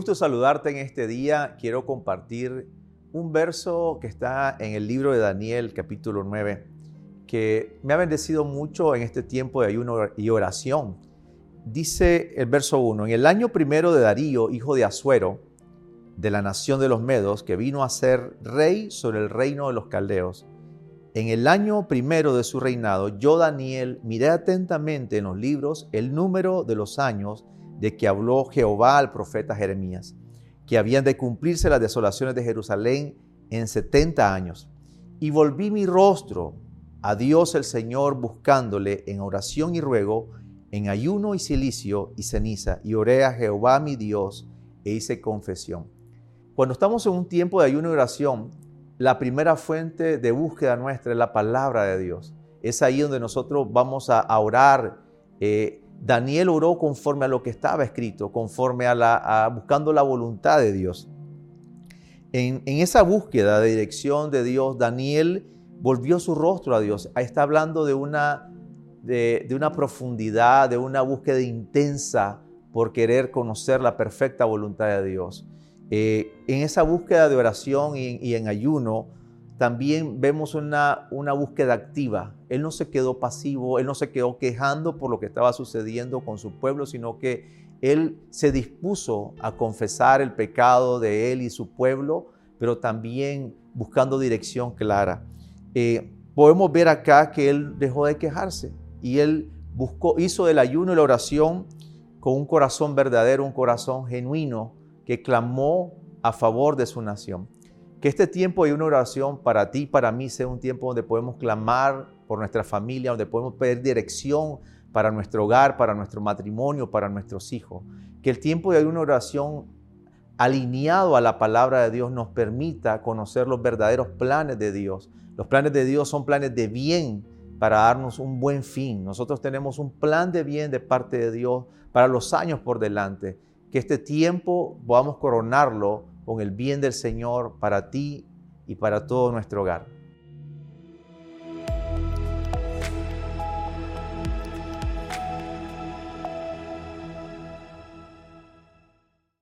gusto saludarte en este día. Quiero compartir un verso que está en el libro de Daniel, capítulo 9, que me ha bendecido mucho en este tiempo de ayuno y oración. Dice el verso 1, en el año primero de Darío, hijo de Asuero, de la nación de los Medos, que vino a ser rey sobre el reino de los caldeos, en el año primero de su reinado, yo, Daniel, miré atentamente en los libros el número de los años de que habló Jehová al profeta Jeremías, que habían de cumplirse las desolaciones de Jerusalén en setenta años. Y volví mi rostro a Dios el Señor buscándole en oración y ruego, en ayuno y silicio y ceniza, y oré a Jehová mi Dios e hice confesión. Cuando estamos en un tiempo de ayuno y oración, la primera fuente de búsqueda nuestra es la palabra de Dios. Es ahí donde nosotros vamos a, orar eh, Daniel oró conforme a lo que estaba escrito, conforme a, la, buscando la voluntad de Dios. En, esa búsqueda de dirección de Dios, Daniel volvió su rostro a Dios. Ahí está hablando de una, de, una profundidad, de una búsqueda intensa por querer conocer la perfecta voluntad de Dios. Eh, en esa búsqueda de oración y en ayuno, también vemos una, una búsqueda activa. Él no se quedó pasivo, él no se quedó quejando por lo que estaba sucediendo con su pueblo, sino que él se dispuso a confesar el pecado de él y su pueblo, pero también buscando dirección clara. Eh, podemos ver acá que él dejó de quejarse y él buscó, hizo el ayuno y la oración con un corazón verdadero, un corazón genuino que clamó a favor de su nación. Que este tiempo de una oración para ti, para mí, sea un tiempo donde podemos clamar por nuestra familia, donde podemos pedir dirección para nuestro hogar, para nuestro matrimonio, para nuestros hijos. Que el tiempo de una oración alineado a la palabra de Dios nos permita conocer los verdaderos planes de Dios. Los planes de Dios son planes de bien para darnos un buen fin. Nosotros tenemos un plan de bien de parte de Dios para los años por delante. Que este tiempo podamos coronarlo con el bien del Señor para ti y para todo nuestro hogar.